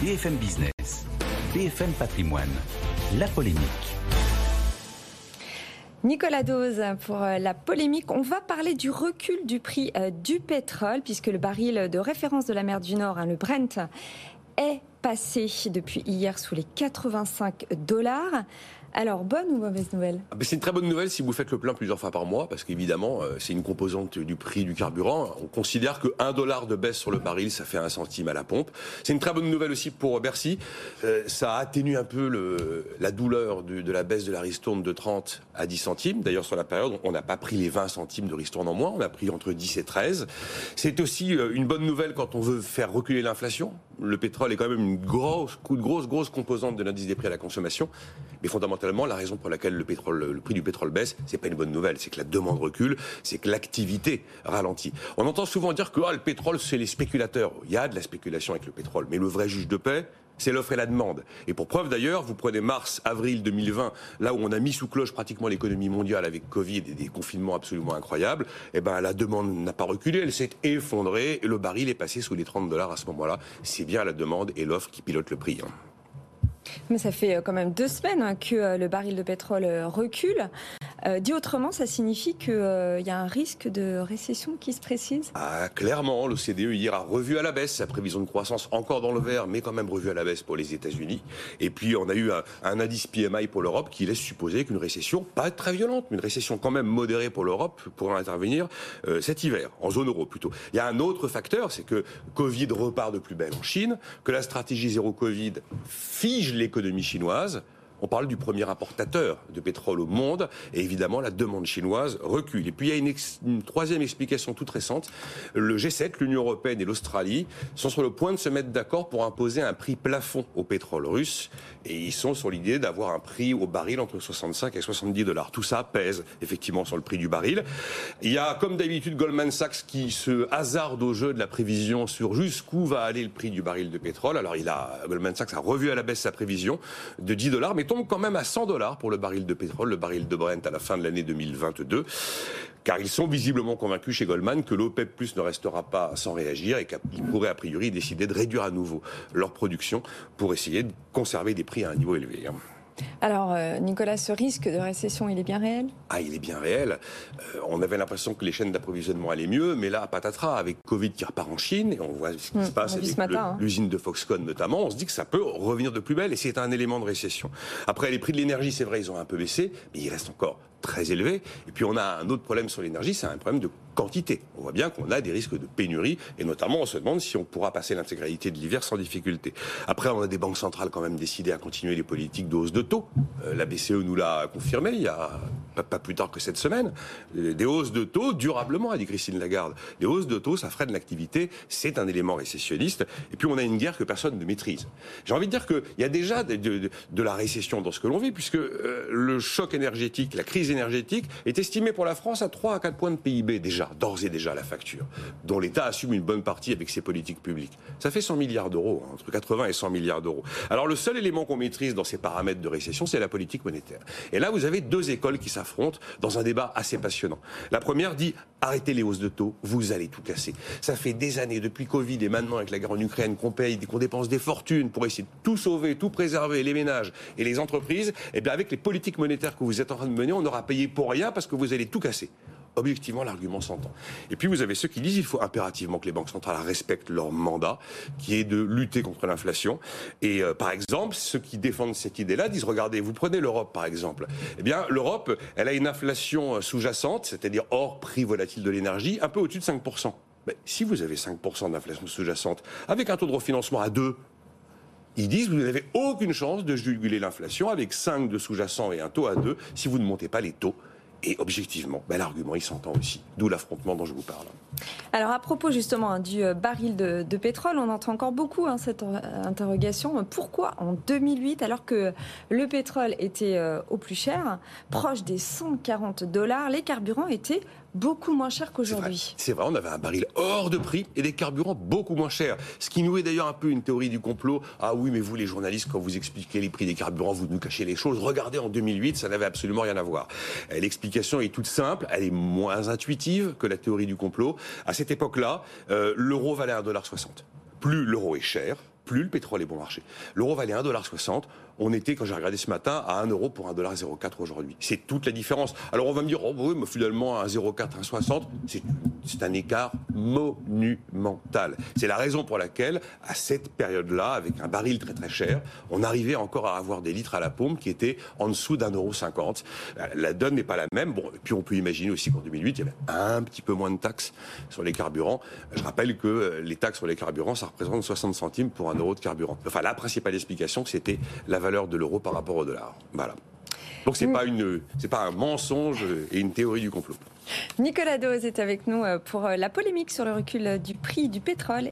BFM Business, BFM Patrimoine, la polémique. Nicolas Dose pour euh, la polémique. On va parler du recul du prix euh, du pétrole puisque le baril de référence de la mer du Nord, hein, le Brent, est passé depuis hier sous les 85 dollars. Alors, bonne ou mauvaise nouvelle? Ah, C'est une très bonne nouvelle si vous faites le plein plusieurs fois par mois, parce qu'évidemment, euh, c'est une composante du prix du carburant. On considère que 1 dollar de baisse sur le baril, ça fait un centime à la pompe. C'est une très bonne nouvelle aussi pour Bercy. Euh, ça atténue un peu la douleur de, la baisse de la ristourne de 30 à 10 centimes. D'ailleurs, sur la période, on n'a pas pris les 20 centimes de ristourne en moins, on a pris entre 10 et 13. C'est aussi euh, une bonne nouvelle quand on veut faire reculer l'inflation. Le pétrole est quand même une grosse, grosse, grosse composante de l'indice des prix à la consommation. Mais fondamentalement, la raison pour laquelle le, pétrole, le prix du pétrole baisse, c'est pas une bonne nouvelle. C'est que la demande recule, c'est que l'activité ralentit. On entend souvent dire que ah, le pétrole, c'est les spéculateurs. Il y a de la spéculation avec le pétrole, mais le vrai juge de paix, c'est l'offre et la demande. Et pour preuve d'ailleurs, vous prenez mars, avril 2020, là où on a mis sous cloche pratiquement l'économie mondiale avec Covid et des confinements absolument incroyables, eh ben la demande n'a pas reculé, elle s'est effondrée et le baril est passé sous les 30 dollars à ce moment-là. C'est bien la demande et l'offre qui pilotent le prix. Hein. Mais ça fait euh, quand même deux semaines hein, que euh, le baril de pétrole euh, dit autrement, ça signifie qu'il y a un risque de récession qui se précise? Ah, Clairement, l'OCDE hier a revu à la baisse sa prévision de croissance encore dans le vert, mais quand même revu à la baisse pour les États-Unis. Et puis on a eu un, indice PMI pour l'Europe qui laisse supposer qu'une récession, pas très violente, mais une récession quand même modérée pour l'Europe pourra intervenir cet hiver, en zone euro plutôt. Il y a un autre facteur, c'est que Covid repart de plus belle en Chine, que la stratégie zéro Covid fige l'économie chinoise on parle du premier importateur de pétrole au monde, et évidemment la demande chinoise recule. Et puis il y a une, troisième explication toute récente. Le G7, l'Union européenne et l'Australie sont sur le point de se mettre d'accord pour imposer un prix plafond au pétrole russe, et ils sont sur l'idée d'avoir un prix au baril entre 65 et 70 dollars. Tout ça pèse effectivement sur le prix du baril. Il y a comme d'habitude Goldman Sachs qui se hasarde au jeu de la prévision sur jusqu'où va aller le prix du baril de pétrole. Alors il a Goldman Sachs a revu à la baisse sa prévision de 10 dollars, mais tombe quand même à 100 dollars pour le baril de pétrole, le baril de Brent à la fin de l'année 2022 car ils sont visiblement convaincus chez Goldman que l'OPEP Plus ne restera pas sans réagir et qu'ils pourraient a priori décider de réduire à nouveau leur production pour essayer de conserver des prix à un niveau élevé. Alors, euh, Nicolas, ce risque de récession, il est bien réel? Ah, il est bien réel. Euh, on avait l'impression que les chaînes d'approvisionnement allaient mieux, mais là, patatras, avec Covid qui repart en Chine, et on voit ce qui se hum, passe avec hein. l'usine de Foxconn notamment, on se dit que ça peut revenir de plus belle, et c'est un élément de récession. Après, les prix de l'énergie, c'est vrai, ils ont un peu baissé, mais ils restent encore très élevé. Et puis on a un autre problème sur l'énergie, c'est un problème de quantité. On voit bien qu'on a des risques de pénurie, et notamment on se demande si on pourra passer l'intégralité de l'hiver sans difficulté. Après, on a des banques centrales quand même décidées à continuer les politiques de de taux. Euh, la BCE nous l'a confirmé il y a pas, plus tard que cette semaine. Euh, des hausses de taux durablement, a dit Christine Lagarde. Les hausses de taux, ça freine l'activité, c'est un élément récessionniste. Et puis on a une guerre que personne ne maîtrise. J'ai envie de dire qu'il y a déjà de, la récession dans ce que l'on vit, puisque euh, le choc énergétique, la crise énergétique est estimée pour la France à 3 à 4 points de PIB déjà, d'ores et déjà la facture, dont l'État assume une bonne partie avec ses politiques publiques. Ça fait 100 milliards d'euros, hein, entre 80 et 100 milliards d'euros. Alors le seul élément qu'on maîtrise dans ces paramètres de récession, c'est la politique monétaire. Et là, vous avez deux écoles qui s'affrontent dans un débat assez passionnant. La première dit arrêtez les hausses de taux, vous allez tout casser. Ça fait des années, depuis Covid et maintenant avec la guerre en Ukraine, qu'on paye, qu'on dépense des fortunes pour essayer de tout sauver, tout préserver, les ménages et les entreprises. Et eh bien avec les politiques monétaires que vous êtes en train de mener, on aura payer pour rien parce que vous allez tout casser objectivement, l'argument s'entend. Et puis, vous avez ceux qui disent qu'il faut impérativement que les banques centrales respectent leur mandat, qui est de lutter contre l'inflation. Et euh, par exemple, ceux qui défendent cette idée-là disent, regardez, vous prenez l'Europe, par exemple. Eh bien, l'Europe, elle a une inflation euh, sous-jacente, c'est-à-dire hors prix volatile de l'énergie, un peu au-dessus de 5%. Mais si vous avez 5% d'inflation sous-jacente, avec un taux de refinancement à 2, ils disent vous n'avez aucune chance de juguler l'inflation avec 5% de sous-jacent et un taux à 2 si vous ne montez pas les taux. Et objectivement, ben, l'argument, il s'entend aussi. D'où l'affrontement dont je vous parle. Alors, à propos justement hein, du euh, baril de, pétrole, on entend encore beaucoup hein, cette euh, interrogation. Pourquoi en 2008, alors que le pétrole était euh, au plus cher, proche des 140 dollars, les carburants étaient beaucoup moins cher qu'aujourd'hui. C'est vrai, on avait un baril hors de prix et des carburants beaucoup moins chers. Ce qui nous est d'ailleurs un peu une théorie du complot. Ah oui, mais vous les journalistes, quand vous expliquez les prix des carburants, vous nous cachez les choses. Regardez en 2008, ça n'avait absolument rien à voir. L'explication est toute simple, elle est moins intuitive que la théorie du complot. À cette époque-là, euh, l'euro valait 1,60$. Plus l'euro est cher, plus le pétrole est bon marché. L'euro valait 1,60$. On était, quand j'ai regardé ce matin, à 1 euro pour 1,04$ aujourd'hui. C'est toute la différence. Alors on va me dire, oh finalement, 1,04, 1,60, c'est un écart monumental. C'est la raison pour laquelle, à cette période-là, avec un baril très très cher, on arrivait encore à avoir des litres à la pompe qui étaient en dessous d'un euro cinquante. La donne n'est pas la même. Puis on peut imaginer aussi qu'en 2008, il y avait un petit peu moins de taxes sur les carburants. Je rappelle que euh, les taxes sur les carburants, ça représente 60 centimes pour un de carburant. Enfin, la principale explication, c'était la valeur de l'euro par rapport au dollar. Voilà. Donc c'est pas une, c'est pas un mensonge et une théorie du complot. Nicolas Dose est avec nous euh, pour euh, la polémique sur le recul du prix du pétrole